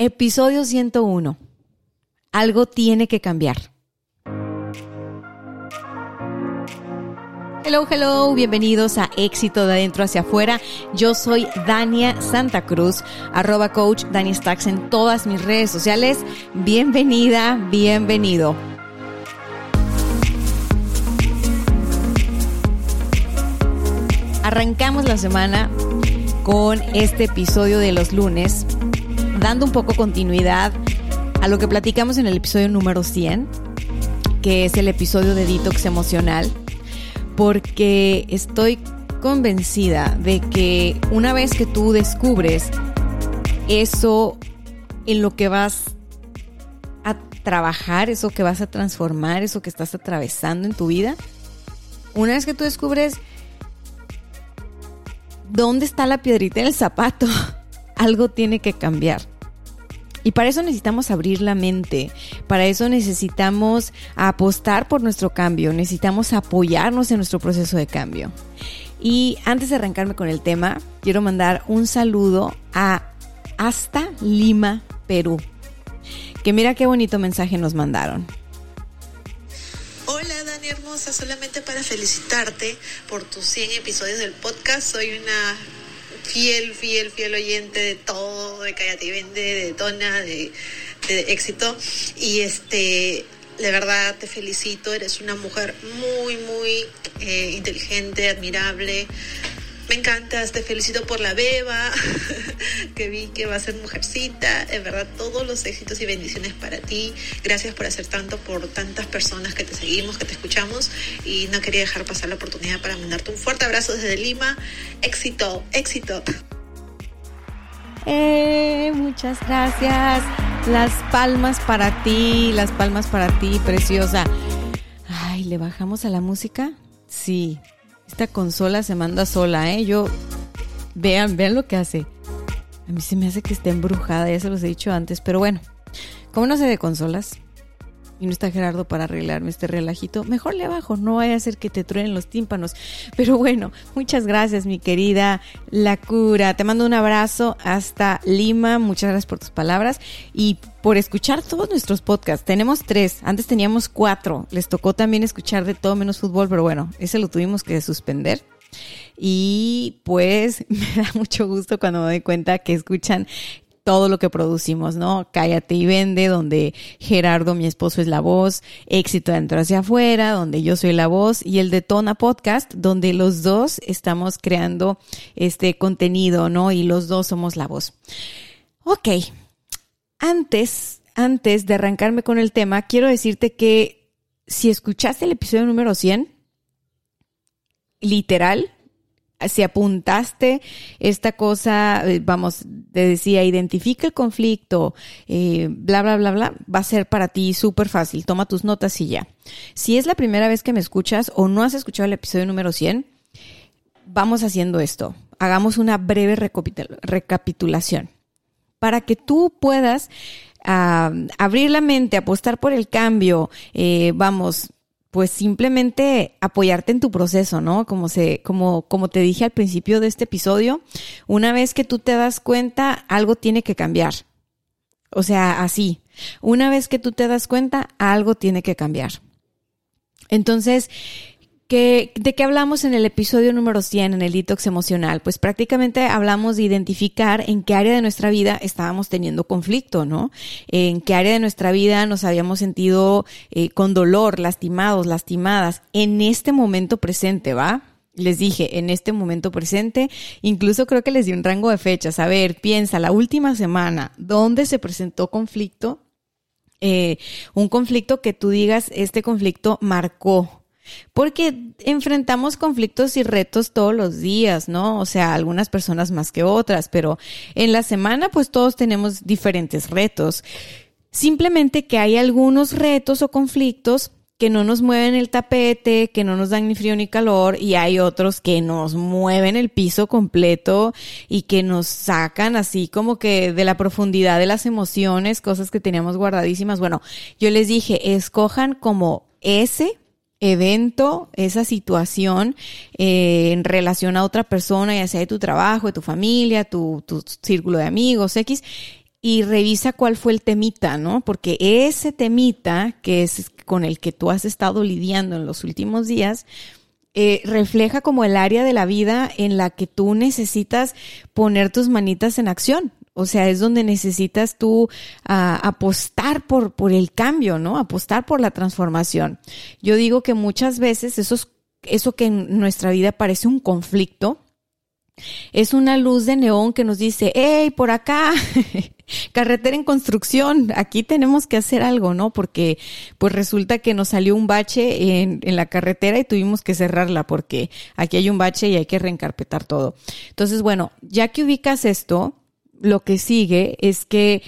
Episodio 101. Algo tiene que cambiar. Hello, hello, bienvenidos a Éxito de Adentro hacia Afuera. Yo soy Dania Santa Cruz, arroba coach Dani Stacks en todas mis redes sociales. Bienvenida, bienvenido. Arrancamos la semana con este episodio de los lunes dando un poco continuidad a lo que platicamos en el episodio número 100, que es el episodio de detox emocional, porque estoy convencida de que una vez que tú descubres eso en lo que vas a trabajar, eso que vas a transformar, eso que estás atravesando en tu vida, una vez que tú descubres dónde está la piedrita en el zapato, algo tiene que cambiar. Y para eso necesitamos abrir la mente, para eso necesitamos apostar por nuestro cambio, necesitamos apoyarnos en nuestro proceso de cambio. Y antes de arrancarme con el tema, quiero mandar un saludo a hasta Lima, Perú. Que mira qué bonito mensaje nos mandaron. Hola Dani Hermosa, solamente para felicitarte por tus 100 episodios del podcast. Soy una fiel, fiel, fiel oyente de todo, de Cállate y Vende, de Tona, de, éxito. Y este, de verdad te felicito, eres una mujer muy, muy eh, inteligente, admirable. Me encantas, te felicito por la beba, que vi que va a ser mujercita. En verdad, todos los éxitos y bendiciones para ti. Gracias por hacer tanto por tantas personas que te seguimos, que te escuchamos. Y no quería dejar pasar la oportunidad para mandarte un fuerte abrazo desde Lima. Éxito, éxito. Eh, muchas gracias. Las palmas para ti, las palmas para ti, preciosa. Ay, ¿le bajamos a la música? Sí, esta consola se manda sola, ¿eh? Yo. Vean, vean lo que hace. A mí se me hace que está embrujada, ya se los he dicho antes, pero bueno, como no sé de consolas y no está Gerardo para arreglarme este relajito, mejor le bajo, no vaya a ser que te truenen los tímpanos. Pero bueno, muchas gracias, mi querida La Cura. Te mando un abrazo hasta Lima. Muchas gracias por tus palabras y por escuchar todos nuestros podcasts. Tenemos tres, antes teníamos cuatro. Les tocó también escuchar de todo menos fútbol, pero bueno, ese lo tuvimos que suspender. Y pues me da mucho gusto cuando me doy cuenta que escuchan todo lo que producimos, ¿no? Cállate y vende, donde Gerardo, mi esposo, es la voz, éxito dentro hacia afuera, donde yo soy la voz, y el de Tona Podcast, donde los dos estamos creando este contenido, ¿no? Y los dos somos la voz. Ok. Antes, antes de arrancarme con el tema, quiero decirte que si escuchaste el episodio número 100, literal, si apuntaste esta cosa, eh, vamos, te decía, identifica el conflicto, eh, bla, bla, bla, bla, va a ser para ti súper fácil. Toma tus notas y ya. Si es la primera vez que me escuchas o no has escuchado el episodio número 100, vamos haciendo esto. Hagamos una breve recapitulación para que tú puedas ah, abrir la mente, apostar por el cambio, eh, vamos, pues simplemente apoyarte en tu proceso, ¿no? Como se, como, como te dije al principio de este episodio, una vez que tú te das cuenta, algo tiene que cambiar. O sea, así. Una vez que tú te das cuenta, algo tiene que cambiar. Entonces, ¿De qué hablamos en el episodio número 100, en el detox emocional? Pues prácticamente hablamos de identificar en qué área de nuestra vida estábamos teniendo conflicto, ¿no? En qué área de nuestra vida nos habíamos sentido eh, con dolor, lastimados, lastimadas, en este momento presente, ¿va? Les dije, en este momento presente, incluso creo que les di un rango de fechas. A ver, piensa, la última semana, ¿dónde se presentó conflicto? Eh, un conflicto que tú digas, este conflicto marcó porque enfrentamos conflictos y retos todos los días, ¿no? O sea, algunas personas más que otras, pero en la semana pues todos tenemos diferentes retos. Simplemente que hay algunos retos o conflictos que no nos mueven el tapete, que no nos dan ni frío ni calor, y hay otros que nos mueven el piso completo y que nos sacan así como que de la profundidad de las emociones, cosas que teníamos guardadísimas. Bueno, yo les dije, escojan como ese evento, esa situación eh, en relación a otra persona, ya sea de tu trabajo, de tu familia, tu, tu círculo de amigos, X, y revisa cuál fue el temita, ¿no? Porque ese temita, que es con el que tú has estado lidiando en los últimos días, eh, refleja como el área de la vida en la que tú necesitas poner tus manitas en acción. O sea, es donde necesitas tú ah, apostar por, por el cambio, ¿no? Apostar por la transformación. Yo digo que muchas veces eso que en nuestra vida parece un conflicto, es una luz de neón que nos dice, hey, por acá, carretera en construcción, aquí tenemos que hacer algo, ¿no? Porque pues resulta que nos salió un bache en, en, la carretera y tuvimos que cerrarla porque aquí hay un bache y hay que reencarpetar todo. Entonces, bueno, ya que ubicas esto, lo que sigue es que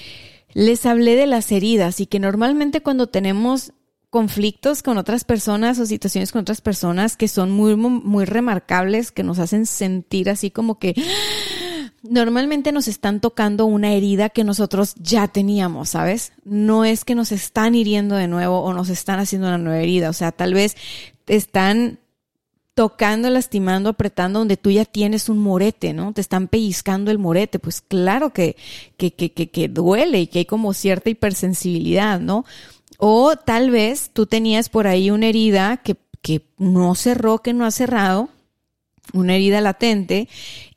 les hablé de las heridas y que normalmente cuando tenemos conflictos con otras personas o situaciones con otras personas que son muy, muy remarcables, que nos hacen sentir así como que normalmente nos están tocando una herida que nosotros ya teníamos, ¿sabes? No es que nos están hiriendo de nuevo o nos están haciendo una nueva herida, o sea, tal vez están tocando, lastimando, apretando donde tú ya tienes un morete, ¿no? Te están pellizcando el morete, pues claro que, que, que, que, duele y que hay como cierta hipersensibilidad, ¿no? O tal vez tú tenías por ahí una herida que, que no cerró, que no ha cerrado, una herida latente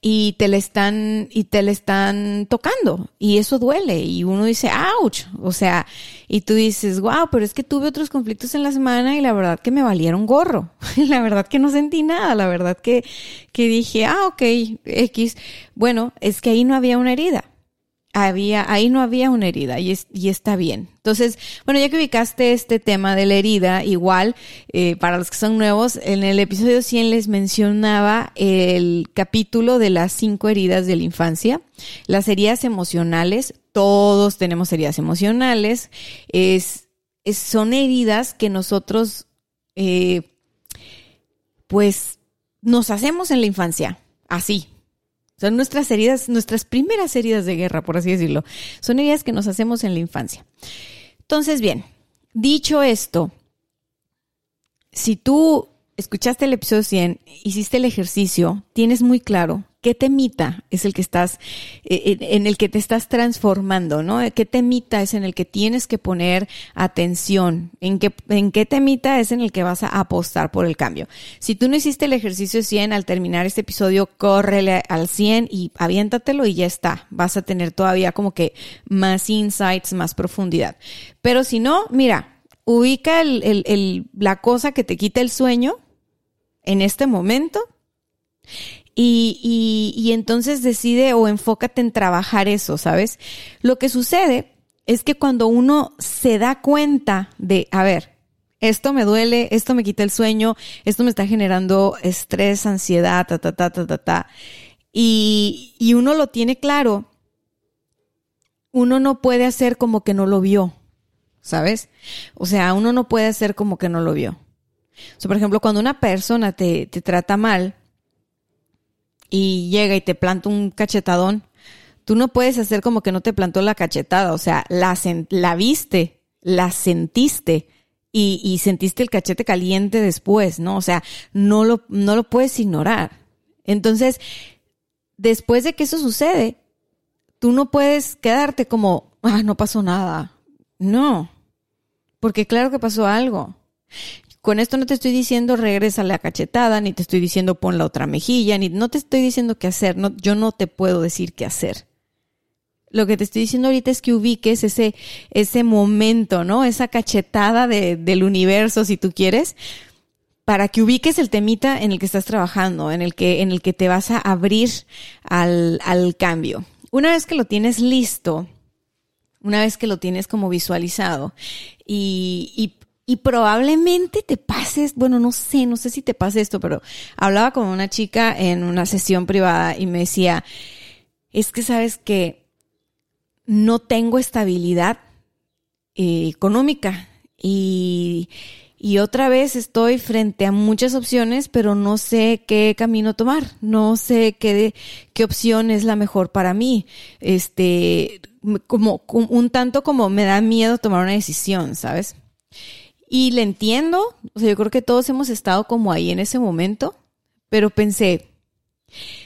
y te le están y te le están tocando y eso duele y uno dice ouch o sea y tú dices wow pero es que tuve otros conflictos en la semana y la verdad que me valieron gorro la verdad que no sentí nada la verdad que que dije ah ok x bueno es que ahí no había una herida había, ahí no había una herida y, y está bien. Entonces, bueno, ya que ubicaste este tema de la herida, igual, eh, para los que son nuevos, en el episodio 100 les mencionaba el capítulo de las cinco heridas de la infancia. Las heridas emocionales, todos tenemos heridas emocionales, es, son heridas que nosotros, eh, pues, nos hacemos en la infancia, así, son nuestras heridas, nuestras primeras heridas de guerra, por así decirlo. Son heridas que nos hacemos en la infancia. Entonces, bien, dicho esto, si tú escuchaste el episodio 100, hiciste el ejercicio, tienes muy claro qué temita es el que estás, eh, en el que te estás transformando, ¿no? ¿Qué temita es en el que tienes que poner atención? ¿En qué, en qué temita es en el que vas a apostar por el cambio? Si tú no hiciste el ejercicio 100, al terminar este episodio, córrele al 100 y aviéntatelo y ya está. Vas a tener todavía como que más insights, más profundidad. Pero si no, mira, ubica la cosa que te quita el sueño en este momento y, y, y entonces decide o enfócate en trabajar eso, ¿sabes? Lo que sucede es que cuando uno se da cuenta de, a ver, esto me duele, esto me quita el sueño, esto me está generando estrés, ansiedad, ta, ta, ta, ta, ta, ta, y, y uno lo tiene claro, uno no puede hacer como que no lo vio, ¿sabes? O sea, uno no puede hacer como que no lo vio. O sea, por ejemplo, cuando una persona te, te trata mal, y llega y te planta un cachetadón, tú no puedes hacer como que no te plantó la cachetada, o sea, la, la viste, la sentiste y, y, sentiste el cachete caliente después, ¿no? O sea, no lo, no lo puedes ignorar. Entonces, después de que eso sucede, tú no puedes quedarte como, ah, no pasó nada. No, porque claro que pasó algo. Con esto no te estoy diciendo regresa la cachetada, ni te estoy diciendo pon la otra mejilla, ni no te estoy diciendo qué hacer, no, yo no te puedo decir qué hacer. Lo que te estoy diciendo ahorita es que ubiques ese, ese momento, ¿no? Esa cachetada de, del universo, si tú quieres, para que ubiques el temita en el que estás trabajando, en el que, en el que te vas a abrir al, al cambio. Una vez que lo tienes listo, una vez que lo tienes como visualizado y, y Y probablemente te pases, bueno, no sé, no sé si te pase esto, pero hablaba con una chica en una sesión privada y me decía, es que sabes que no tengo estabilidad eh, económica y, y otra vez estoy frente a muchas opciones, pero no sé qué camino tomar, no sé qué, qué opción es la mejor para mí. Este, como un tanto como me da miedo tomar una decisión, ¿sabes? Y le entiendo, o sea, yo creo que todos hemos estado como ahí en ese momento, pero pensé,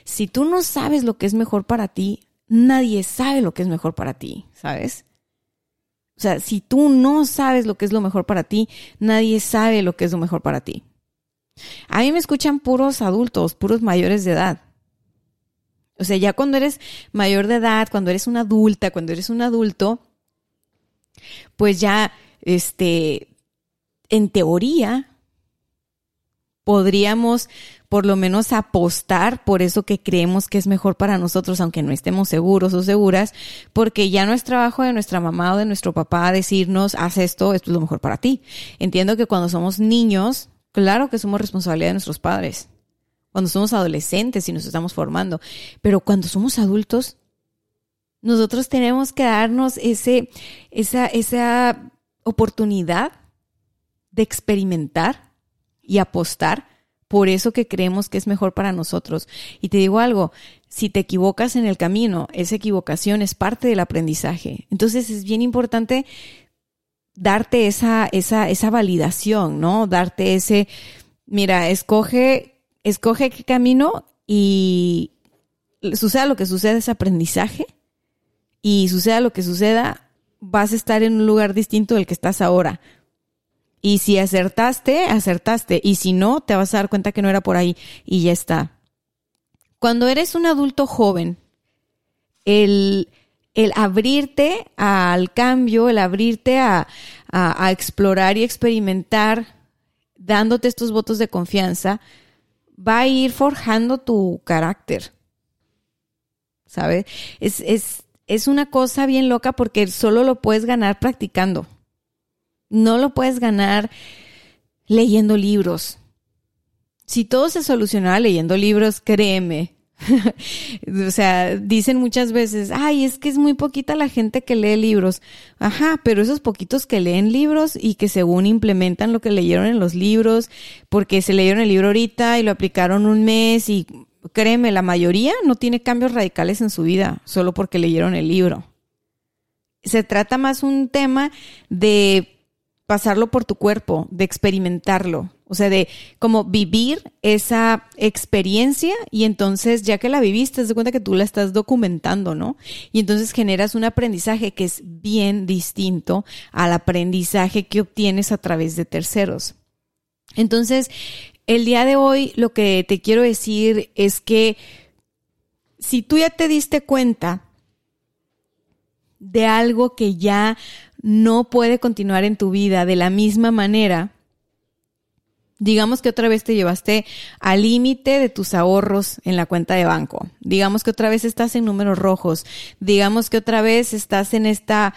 si tú no sabes lo que es mejor para ti, nadie sabe lo que es mejor para ti, ¿sabes? O sea, si tú no sabes lo que es lo mejor para ti, nadie sabe lo que es lo mejor para ti. A mí me escuchan puros adultos, puros mayores de edad. O sea, ya cuando eres mayor de edad, cuando eres una adulta, cuando eres un adulto, pues ya, este, en teoría, podríamos por lo menos apostar por eso que creemos que es mejor para nosotros, aunque no estemos seguros o seguras, porque ya no es trabajo de nuestra mamá o de nuestro papá decirnos, haz esto, esto es lo mejor para ti. Entiendo que cuando somos niños, claro que somos responsabilidad de nuestros padres. Cuando somos adolescentes y nos estamos formando, pero cuando somos adultos, nosotros tenemos que darnos ese, esa, esa oportunidad de experimentar y apostar por eso que creemos que es mejor para nosotros. Y te digo algo, si te equivocas en el camino, esa equivocación es parte del aprendizaje. Entonces es bien importante darte esa, esa, esa validación, ¿no? Darte ese, mira, escoge, escoge qué camino y suceda lo que suceda es aprendizaje y suceda lo que suceda, vas a estar en un lugar distinto del que estás ahora. Y si acertaste, acertaste. Y si no, te vas a dar cuenta que no era por ahí y ya está. Cuando eres un adulto joven, el, el abrirte al cambio, el abrirte a, a, explorar y experimentar, dándote estos votos de confianza, va a ir forjando tu carácter. ¿Sabes? Es, es, es una cosa bien loca porque solo lo puedes ganar practicando. No lo puedes ganar leyendo libros. Si todo se solucionara leyendo libros, créeme. o sea, dicen muchas veces, ay, es que es muy poquita la gente que lee libros. Ajá, pero esos poquitos que leen libros y que según implementan lo que leyeron en los libros, porque se leyeron el libro ahorita y lo aplicaron un mes y créeme, la mayoría no tiene cambios radicales en su vida solo porque leyeron el libro. Se trata más un tema de pasarlo por tu cuerpo, de experimentarlo, o sea, de como vivir esa experiencia y entonces ya que la viviste, te das cuenta que tú la estás documentando, ¿no? Y entonces generas un aprendizaje que es bien distinto al aprendizaje que obtienes a través de terceros. Entonces, el día de hoy lo que te quiero decir es que si tú ya te diste cuenta de algo que ya no puede continuar en tu vida de la misma manera, digamos que otra vez te llevaste al límite de tus ahorros en la cuenta de banco, digamos que otra vez estás en números rojos, digamos que otra vez estás en esta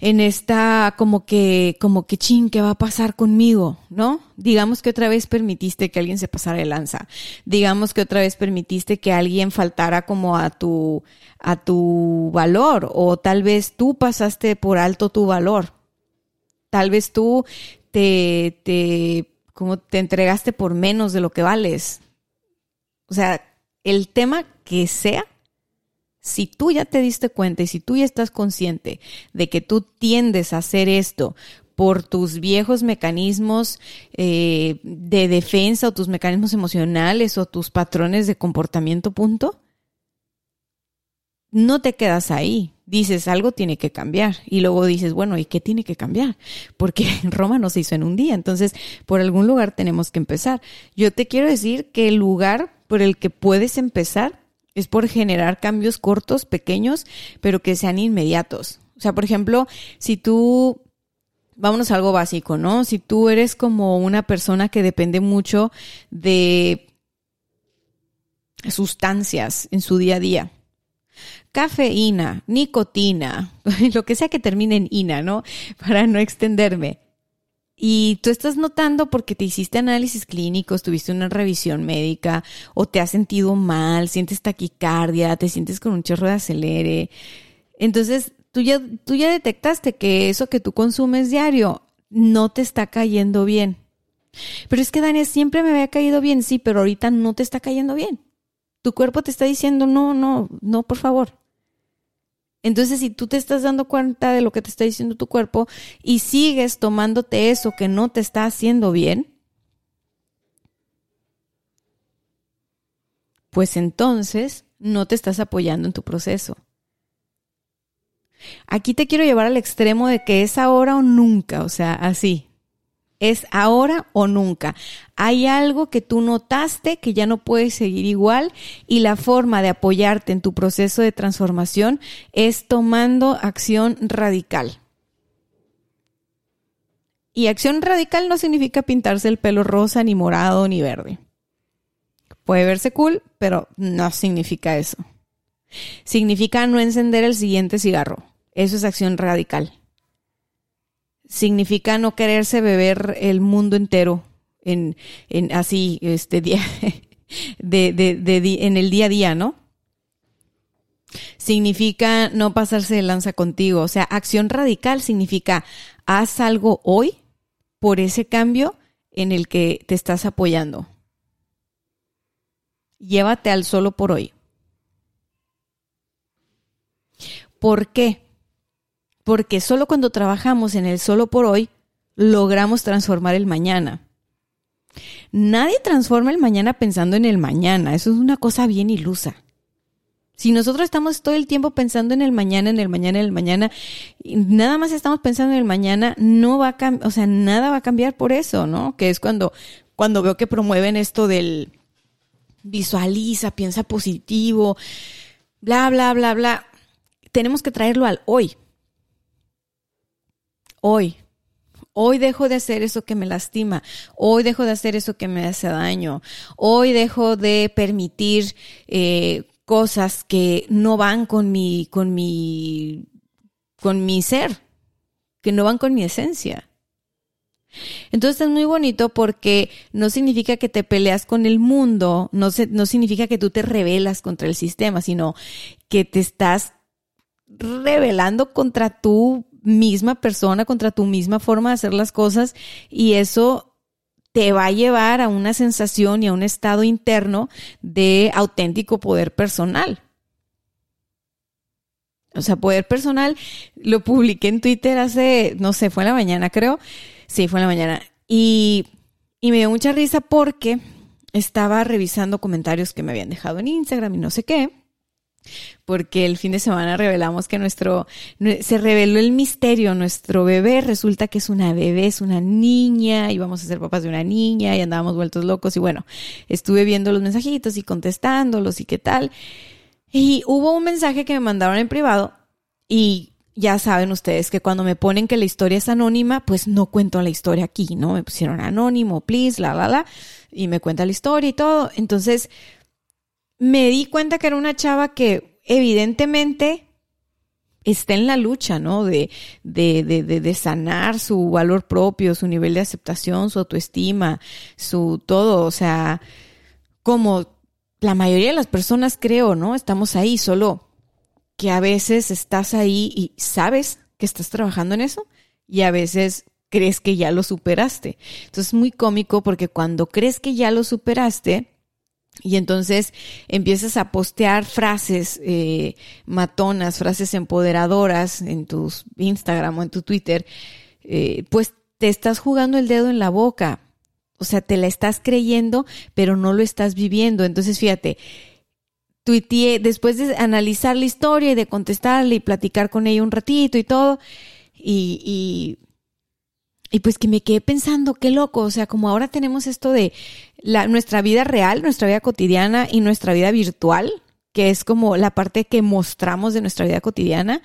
en esta como que, como que ching, ¿qué va a pasar conmigo? ¿No? Digamos que otra vez permitiste que alguien se pasara de lanza. Digamos que otra vez permitiste que alguien faltara como a tu, a tu valor o tal vez tú pasaste por alto tu valor. Tal vez tú te, te, como te entregaste por menos de lo que vales. O sea, el tema que sea, si tú ya te diste cuenta y si tú ya estás consciente de que tú tiendes a hacer esto por tus viejos mecanismos eh, de defensa o tus mecanismos emocionales o tus patrones de comportamiento, punto, no te quedas ahí. Dices, algo tiene que cambiar. Y luego dices, bueno, ¿y qué tiene que cambiar? Porque Roma no se hizo en un día. Entonces, por algún lugar tenemos que empezar. Yo te quiero decir que el lugar por el que puedes empezar es por generar cambios cortos, pequeños, pero que sean inmediatos. O sea, por ejemplo, si tú, vámonos a algo básico, ¿no? Si tú eres como una persona que depende mucho de sustancias en su día a día, cafeína, nicotina, lo que sea que termine en ina, ¿no? Para no extenderme. Y tú estás notando porque te hiciste análisis clínicos, tuviste una revisión médica o te has sentido mal, sientes taquicardia, te sientes con un chorro de acelere. Entonces, tú ya, tú ya detectaste que eso que tú consumes diario no te está cayendo bien. Pero es que, Daniel, siempre me había caído bien, sí, pero ahorita no te está cayendo bien. Tu cuerpo te está diciendo, no, no, no, por favor. Entonces, si tú te estás dando cuenta de lo que te está diciendo tu cuerpo y sigues tomándote eso que no te está haciendo bien, pues entonces no te estás apoyando en tu proceso. Aquí te quiero llevar al extremo de que es ahora o nunca, o sea, así. Es ahora o nunca. Hay algo que tú notaste que ya no puedes seguir igual y la forma de apoyarte en tu proceso de transformación es tomando acción radical. Y acción radical no significa pintarse el pelo rosa, ni morado, ni verde. Puede verse cool, pero no significa eso. Significa no encender el siguiente cigarro. Eso es acción radical significa no quererse beber el mundo entero en, en así, este día, de, de, de, en el día a día, ¿no? Significa no pasarse de lanza contigo. O sea, acción radical significa haz algo hoy por ese cambio en el que te estás apoyando. Llévate al solo por hoy. ¿Por qué? Porque solo cuando trabajamos en el solo por hoy logramos transformar el mañana. Nadie transforma el mañana pensando en el mañana, eso es una cosa bien ilusa. Si nosotros estamos todo el tiempo pensando en el mañana, en el mañana, en el mañana, y nada más estamos pensando en el mañana, no va a o sea, nada va a cambiar por eso, ¿no? Que es cuando, cuando veo que promueven esto del visualiza, piensa positivo, bla, bla, bla, bla. Tenemos que traerlo al hoy hoy. Hoy dejo de hacer eso que me lastima. Hoy dejo de hacer eso que me hace daño. Hoy dejo de permitir eh, cosas que no van con mi, con mi, con mi ser, que no van con mi esencia. Entonces es muy bonito porque no significa que te peleas con el mundo, no, no significa que tú te rebelas contra el sistema, sino que te estás rebelando contra tu misma persona, contra tu misma forma de hacer las cosas y eso te va a llevar a una sensación y a un estado interno de auténtico poder personal. O sea, poder personal lo publiqué en Twitter hace, no sé, fue en la mañana creo. Sí, fue en la mañana. Y, y me dio mucha risa porque estaba revisando comentarios que me habían dejado en Instagram y no sé qué porque el fin de semana revelamos que nuestro, se reveló el misterio, nuestro bebé resulta que es una bebé, es una niña, y vamos a ser papás de una niña, y andábamos vueltos locos, y bueno, estuve viendo los mensajitos y contestándolos y qué tal. Y hubo un mensaje que me mandaron en privado, y ya saben ustedes que cuando me ponen que la historia es anónima, pues no cuento la historia aquí, ¿no? Me pusieron anónimo, please, la, la, la, y me cuenta la historia y todo. Entonces, me di cuenta que era una chava que evidentemente está en la lucha, ¿no? De, de, de, de, sanar su valor propio, su nivel de aceptación, su autoestima, su todo, o sea, como la mayoría de las personas creo, ¿no? Estamos ahí, solo que a veces estás ahí y sabes que estás trabajando en eso y a veces crees que ya lo superaste. Entonces es muy cómico porque cuando crees que ya lo superaste, y entonces empiezas a postear frases eh, matonas, frases empoderadoras en tus Instagram o en tu Twitter, eh, pues te estás jugando el dedo en la boca. O sea, te la estás creyendo, pero no lo estás viviendo. Entonces, fíjate, tuiteé, después de analizar la historia y de contestarle y platicar con ella un ratito y todo, y, y y pues que me quedé pensando, qué loco, o sea, como ahora tenemos esto de la, nuestra vida real, nuestra vida cotidiana y nuestra vida virtual, que es como la parte que mostramos de nuestra vida cotidiana,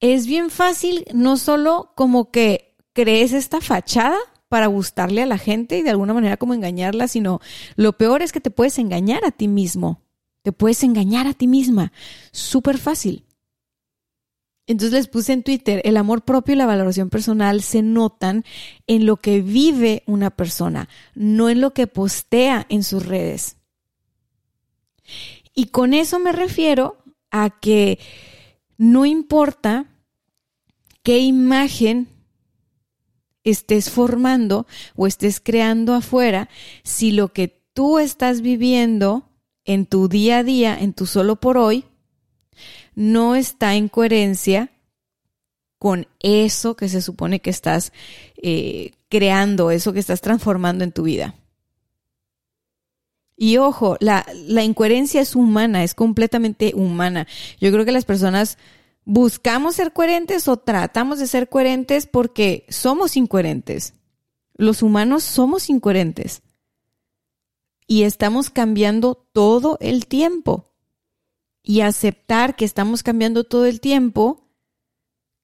es bien fácil, no solo como que crees esta fachada para gustarle a la gente y de alguna manera como engañarla, sino lo peor es que te puedes engañar a ti mismo, te puedes engañar a ti misma, súper fácil. Entonces les puse en Twitter, el amor propio y la valoración personal se notan en lo que vive una persona, no en lo que postea en sus redes. Y con eso me refiero a que no importa qué imagen estés formando o estés creando afuera, si lo que tú estás viviendo en tu día a día, en tu solo por hoy, no está en coherencia con eso que se supone que estás eh, creando, eso que estás transformando en tu vida. Y ojo, la, la incoherencia es humana, es completamente humana. Yo creo que las personas buscamos ser coherentes o tratamos de ser coherentes porque somos incoherentes. Los humanos somos incoherentes. Y estamos cambiando todo el tiempo. Y aceptar que estamos cambiando todo el tiempo,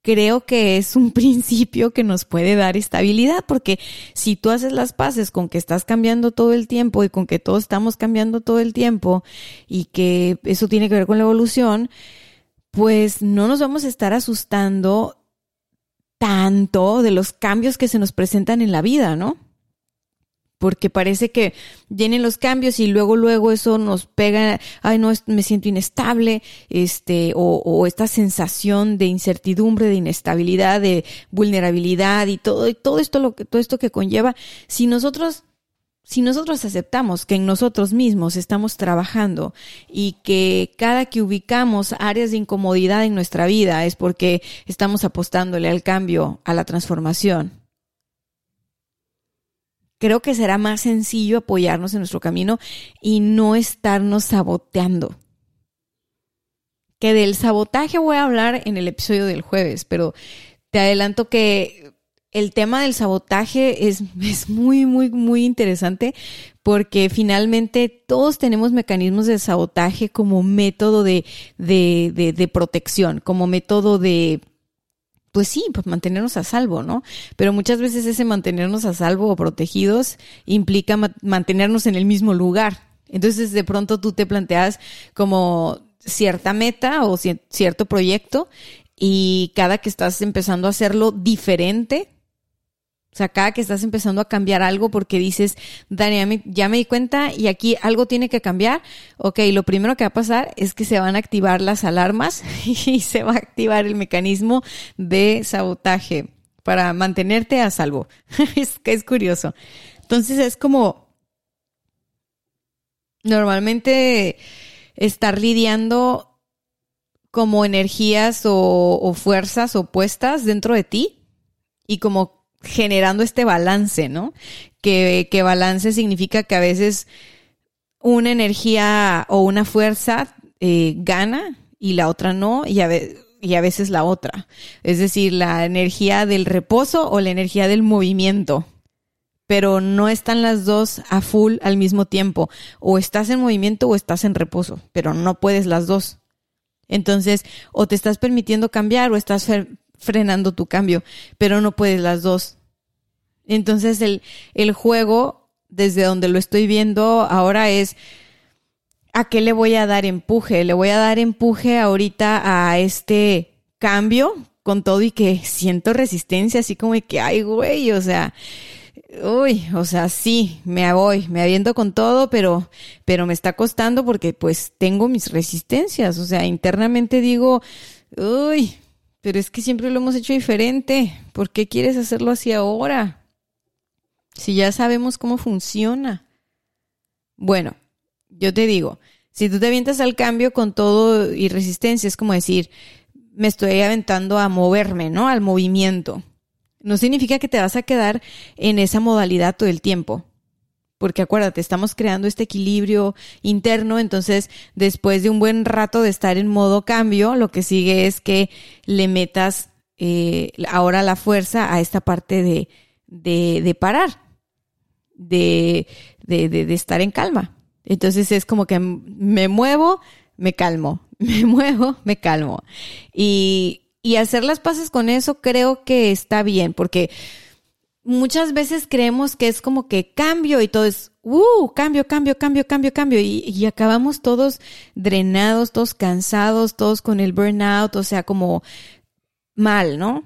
creo que es un principio que nos puede dar estabilidad, porque si tú haces las paces con que estás cambiando todo el tiempo y con que todos estamos cambiando todo el tiempo y que eso tiene que ver con la evolución, pues no nos vamos a estar asustando tanto de los cambios que se nos presentan en la vida, ¿no? Porque parece que vienen los cambios y luego, luego eso nos pega, ay, no, me siento inestable, este, o, o esta sensación de incertidumbre, de inestabilidad, de vulnerabilidad y todo, y todo esto lo que, todo esto que conlleva. Si nosotros si nosotros aceptamos que en nosotros mismos estamos trabajando y que cada que ubicamos áreas de incomodidad en nuestra vida es porque estamos apostándole al cambio, a la transformación, creo que será más sencillo apoyarnos en nuestro camino y no estarnos saboteando. Que del sabotaje voy a hablar en el episodio del jueves, pero te adelanto que el tema del sabotaje es, es, muy, muy, muy interesante porque finalmente todos tenemos mecanismos de sabotaje como método de, de, de, de protección, como método de, pues sí, pues mantenernos a salvo, ¿no? Pero muchas veces ese mantenernos a salvo o protegidos implica mantenernos en el mismo lugar. Entonces de pronto tú te planteas como cierta meta o cierto proyecto y cada que estás empezando a hacerlo diferente, sea, cada que estás empezando a cambiar algo porque dices, Dani, ya me, di cuenta y aquí algo tiene que cambiar. Ok, lo primero que va a pasar es que se van a activar las alarmas y se va a activar el mecanismo de sabotaje para mantenerte a salvo. es que es curioso. Entonces es como normalmente estar lidiando como energías o, o fuerzas opuestas dentro de ti y como generando este balance, ¿no? Que, que balance significa que a veces una energía o una fuerza eh, gana y la otra no, y a, y a veces la otra. Es decir, la energía del reposo o la energía del movimiento. Pero no están las dos a full al mismo tiempo. O estás en movimiento o estás en reposo, pero no puedes las dos. Entonces, o te estás permitiendo cambiar o estás frenando tu cambio, pero no puedes las dos. Entonces el, el juego, desde donde lo estoy viendo ahora es, ¿a qué le voy a dar empuje? Le voy a dar empuje ahorita a este cambio con todo y que siento resistencia, así como que, ay, güey, o sea, uy, o sea, sí, me voy, me aviento con todo, pero, pero me está costando porque pues tengo mis resistencias, o sea, internamente digo, uy, pero es que siempre lo hemos hecho diferente. ¿Por qué quieres hacerlo así ahora? Si ya sabemos cómo funciona. Bueno, yo te digo, si tú te avientas al cambio con todo y resistencia, es como decir, me estoy aventando a moverme, ¿no? Al movimiento. No significa que te vas a quedar en esa modalidad todo el tiempo porque acuérdate, estamos creando este equilibrio interno, entonces después de un buen rato de estar en modo cambio, lo que sigue es que le metas eh, ahora la fuerza a esta parte de, de, de parar, de, de, de, estar en calma. Entonces es como que me muevo, me calmo, me muevo, me calmo. Y, y hacer las paces con eso creo que está bien, porque muchas veces creemos que es como que cambio y todo es, uh, cambio, cambio, cambio, cambio, cambio. Y, y, acabamos todos drenados, todos cansados, todos con el burnout, o sea, como, mal, ¿no?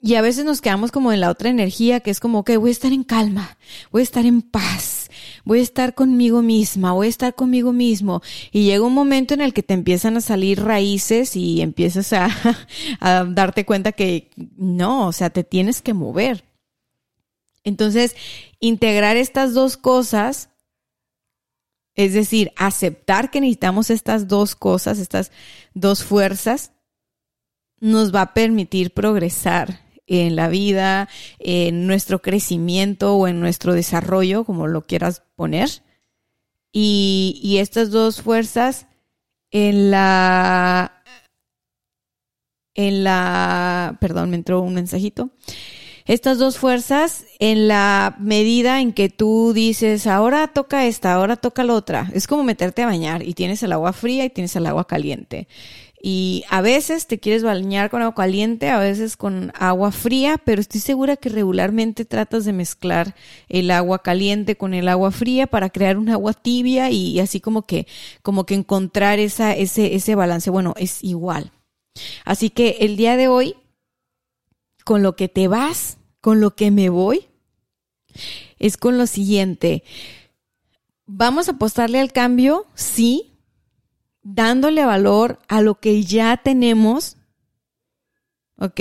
Y a veces nos quedamos como en la otra energía que es como que voy a estar en calma, voy a estar en paz, voy a estar conmigo misma, voy a estar conmigo mismo. Y llega un momento en el que te empiezan a salir raíces y empiezas a, darte cuenta que no, o sea, te tienes que mover. Entonces, integrar estas dos cosas, es decir, aceptar que necesitamos estas dos cosas, estas dos fuerzas, nos va a permitir progresar en la vida, en nuestro crecimiento o en nuestro desarrollo, como lo quieras poner. Y, estas dos fuerzas en la, en la, perdón, me entró un mensajito. Estas dos fuerzas en la medida en que tú dices, ahora toca esta, ahora toca la otra. Es como meterte a bañar y tienes el agua fría y tienes el agua caliente. Y a veces te quieres bañar con agua caliente, a veces con agua fría, pero estoy segura que regularmente tratas de mezclar el agua caliente con el agua fría para crear un agua tibia y así como que, como que encontrar esa, ese, ese balance. Bueno, es igual. Así que el día de hoy, con lo que te vas, con lo que me voy, es con lo siguiente. ¿Vamos a apostarle al cambio? Sí, dándole valor a lo que ya tenemos, ¿ok?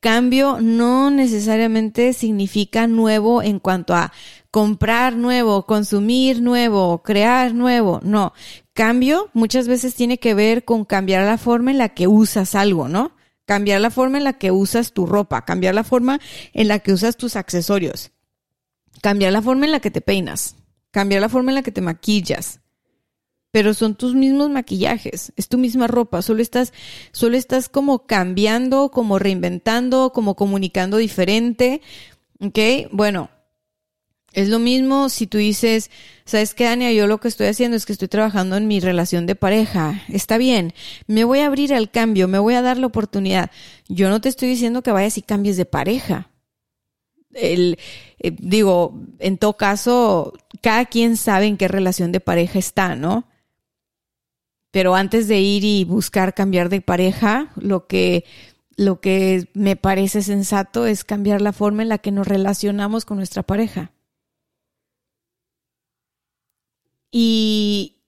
Cambio no necesariamente significa nuevo en cuanto a comprar nuevo, consumir nuevo, crear nuevo, no. Cambio muchas veces tiene que ver con cambiar la forma en la que usas algo, ¿no? Cambiar la forma en la que usas tu ropa, cambiar la forma en la que usas tus accesorios, cambiar la forma en la que te peinas, cambiar la forma en la que te maquillas, pero son tus mismos maquillajes, es tu misma ropa, solo estás, solo estás como cambiando, como reinventando, como comunicando diferente, ¿ok? Bueno, es lo mismo si tú dices, ¿sabes qué, Ania? Yo lo que estoy haciendo es que estoy trabajando en mi relación de pareja. Está bien, me voy a abrir al cambio, me voy a dar la oportunidad. Yo no te estoy diciendo que vayas y cambies de pareja. El, eh, digo, en todo caso, cada quien sabe en qué relación de pareja está, ¿no? Pero antes de ir y buscar cambiar de pareja, lo que, lo que me parece sensato es cambiar la forma en la que nos relacionamos con nuestra pareja. Y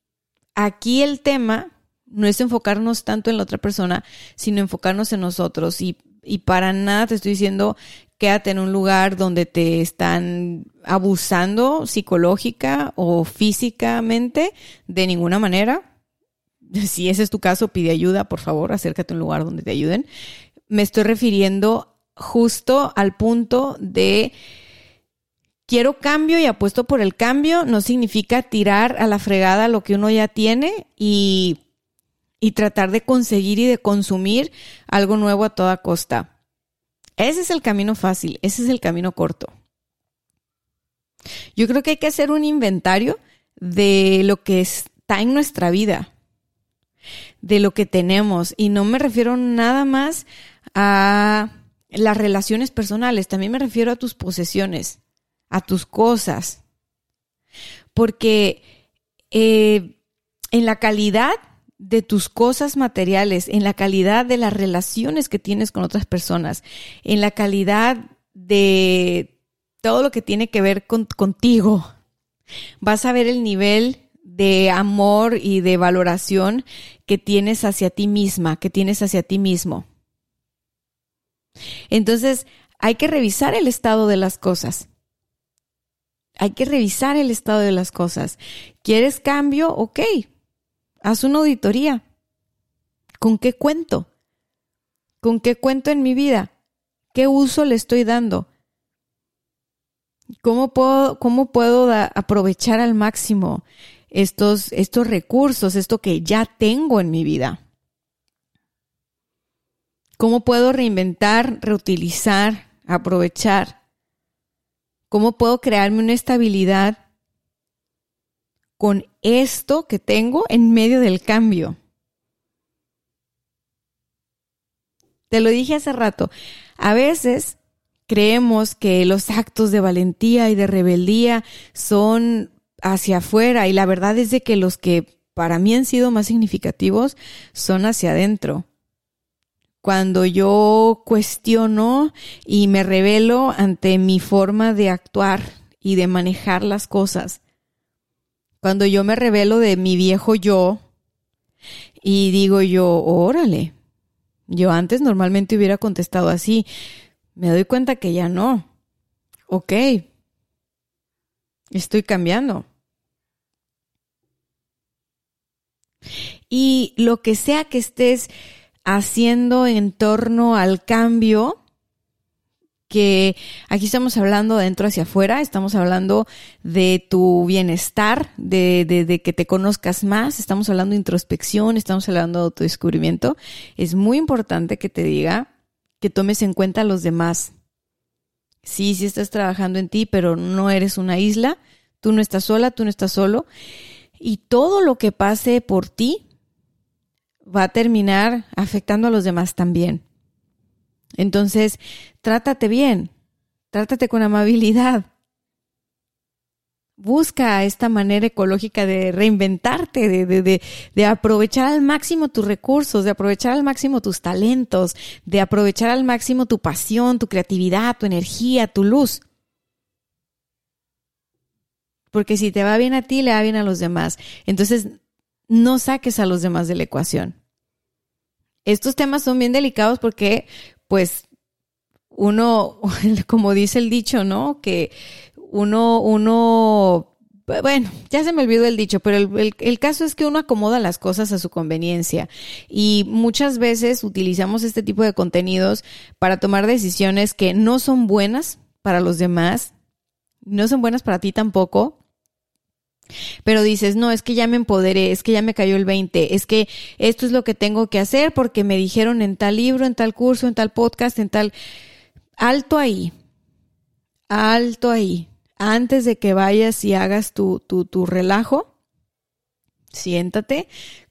aquí el tema no es enfocarnos tanto en la otra persona, sino enfocarnos en nosotros. Y, y para nada te estoy diciendo quédate en un lugar donde te están abusando psicológica o físicamente de ninguna manera si ese es tu caso, pide ayuda, por favor, acércate a un lugar donde te ayuden. Me estoy refiriendo justo al punto de quiero cambio y apuesto por el cambio, no significa tirar a la fregada lo que uno ya tiene y, y tratar de conseguir y de consumir algo nuevo a toda costa. Ese es el camino fácil, ese es el camino corto. Yo creo que hay que hacer un inventario de lo que está en nuestra vida de lo que tenemos. Y no me refiero nada más a las relaciones personales, también me refiero a tus posesiones, a tus cosas. Porque eh, en la calidad de tus cosas materiales, en la calidad de las relaciones que tienes con otras personas, en la calidad de todo lo que tiene que ver con, contigo, vas a ver el nivel de amor y de valoración que tienes hacia ti misma, que tienes hacia ti mismo. Entonces, hay que revisar el estado de las cosas. Hay que revisar el estado de las cosas. ¿Quieres cambio? Ok. Haz una auditoría. ¿Con qué cuento? ¿Con qué cuento en mi vida? ¿Qué uso le estoy dando? ¿Cómo puedo, cómo puedo aprovechar al máximo estos, estos recursos, esto que ya tengo en mi vida. ¿Cómo puedo reinventar, reutilizar, aprovechar? ¿Cómo puedo crearme una estabilidad con esto que tengo en medio del cambio? Te lo dije hace rato, a veces creemos que los actos de valentía y de rebeldía son hacia afuera y la verdad es de que los que para mí han sido más significativos son hacia adentro. cuando yo cuestiono y me revelo ante mi forma de actuar y de manejar las cosas. Cuando yo me revelo de mi viejo yo y digo yo, órale, yo antes normalmente hubiera contestado así, me doy cuenta que ya no. Ok, estoy cambiando. Y lo que sea que estés haciendo en torno al cambio, que aquí estamos hablando de dentro hacia afuera, estamos hablando de tu bienestar, de, de, que te conozcas más, estamos hablando de introspección, estamos hablando de autodescubrimiento. Es muy importante que te diga que tomes en cuenta a los demás. Sí, sí estás trabajando en ti, pero no eres una isla, tú no estás sola, tú no estás solo. Y todo lo que pase por ti va a terminar afectando a los demás también. Entonces, trátate bien, trátate con amabilidad. Busca esta manera ecológica de reinventarte, de, de, de, aprovechar al máximo tus recursos, de aprovechar al máximo tus talentos, de aprovechar al máximo tu pasión, tu creatividad, tu energía, tu luz. Porque si te va bien a ti, le va bien a los demás. Entonces, no saques a los demás de la ecuación. Estos temas son bien delicados porque, pues, uno, como dice el dicho, ¿no? Que uno, uno, bueno, ya se me olvidó el dicho, pero el, caso es que uno acomoda las cosas a su conveniencia y muchas veces utilizamos este tipo de contenidos para tomar decisiones que no son buenas para los demás, no son buenas para ti tampoco, pero dices, no, es que ya me empoderé, es que ya me cayó el 20, es que esto es lo que tengo que hacer porque me dijeron en tal libro, en tal curso, en tal podcast, en tal... Alto ahí, alto ahí. Antes de que vayas y hagas tu, tu, tu relajo, siéntate,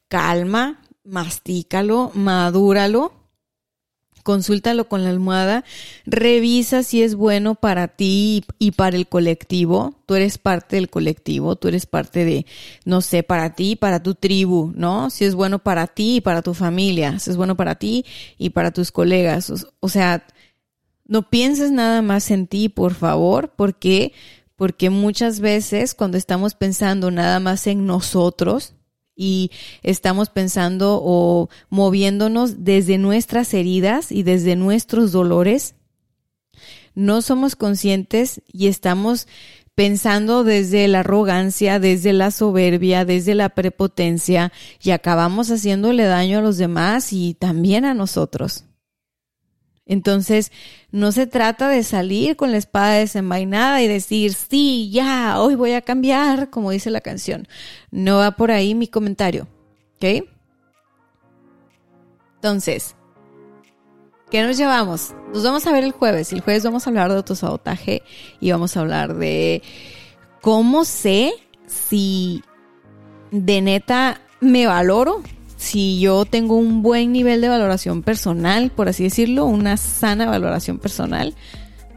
calma, mastícalo, madúralo consúltalo con la almohada, revisa si es bueno para ti y para el colectivo. Tú eres parte del colectivo, tú eres parte de, no sé, para ti, para tu tribu, ¿no? Si es bueno para ti y para tu familia, si es bueno para ti y para tus colegas. O, sea, no pienses nada más en ti, por favor, porque porque muchas veces cuando estamos pensando nada más en nosotros, y estamos pensando o moviéndonos desde nuestras heridas y desde nuestros dolores, no somos conscientes y estamos pensando desde la arrogancia, desde la soberbia, desde la prepotencia y acabamos haciéndole daño a los demás y también a nosotros. Entonces, no se trata de salir con la espada desenvainada y decir, sí, ya, hoy voy a cambiar, como dice la canción. No va por ahí mi comentario. ¿Ok? Entonces, ¿qué nos llevamos? Nos vamos a ver el jueves. El jueves vamos a hablar de autosabotaje y vamos a hablar de cómo sé si de neta me valoro si yo tengo un buen nivel de valoración personal, por así decirlo, una sana valoración personal,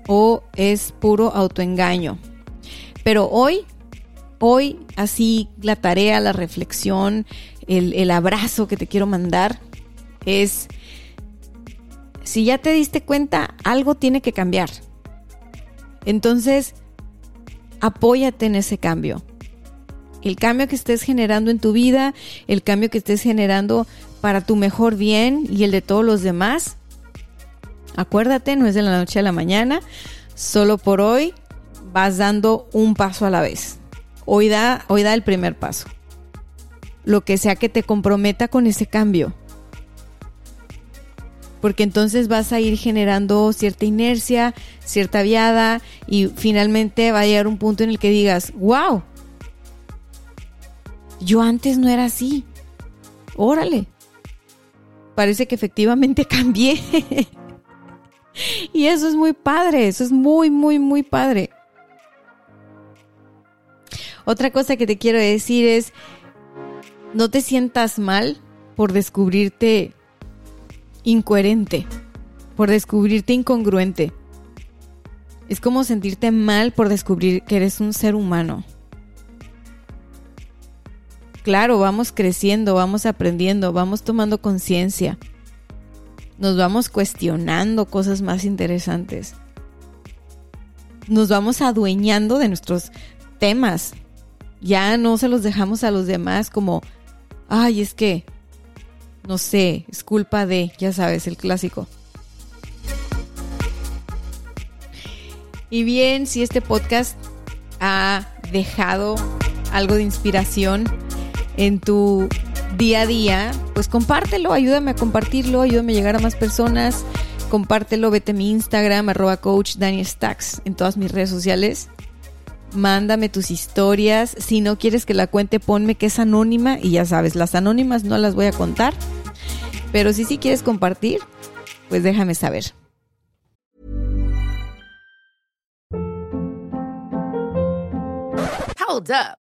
o es puro autoengaño. Pero hoy, hoy, así la tarea, la reflexión, el, el abrazo que te quiero mandar es, si ya te diste cuenta, algo tiene que cambiar. Entonces, apóyate en ese cambio el cambio que estés generando en tu vida, el cambio que estés generando para tu mejor bien y el de todos los demás. Acuérdate, no es de la noche a la mañana, solo por hoy vas dando un paso a la vez. Hoy da, hoy da el primer paso. Lo que sea que te comprometa con ese cambio. Porque entonces vas a ir generando cierta inercia, cierta viada y finalmente va a llegar un punto en el que digas, wow, yo antes no era así. Órale. Parece que efectivamente cambié. y eso es muy padre, eso es muy, muy, muy padre. Otra cosa que te quiero decir es, no te sientas mal por descubrirte incoherente, por descubrirte incongruente. Es como sentirte mal por descubrir que eres un ser humano claro, vamos creciendo, vamos aprendiendo, vamos tomando conciencia. nos vamos cuestionando cosas más interesantes. Nos vamos adueñando de nuestros temas. Ya no se los dejamos a los demás como, ay, es que, no sé, es culpa de, ya sabes, el clásico. Y bien, si este podcast ha dejado algo de inspiración en tu día a día, pues compártelo, ayúdame a compartirlo, ayúdame a llegar a más personas, compártelo, vete a mi Instagram, arroba coach Daniel Stacks, en todas mis redes sociales. Mándame tus historias. Si no quieres que la cuente, ponme que es anónima. Y ya sabes, las anónimas no las voy a contar. Pero si sí quieres compartir, pues déjame saber. Hold up.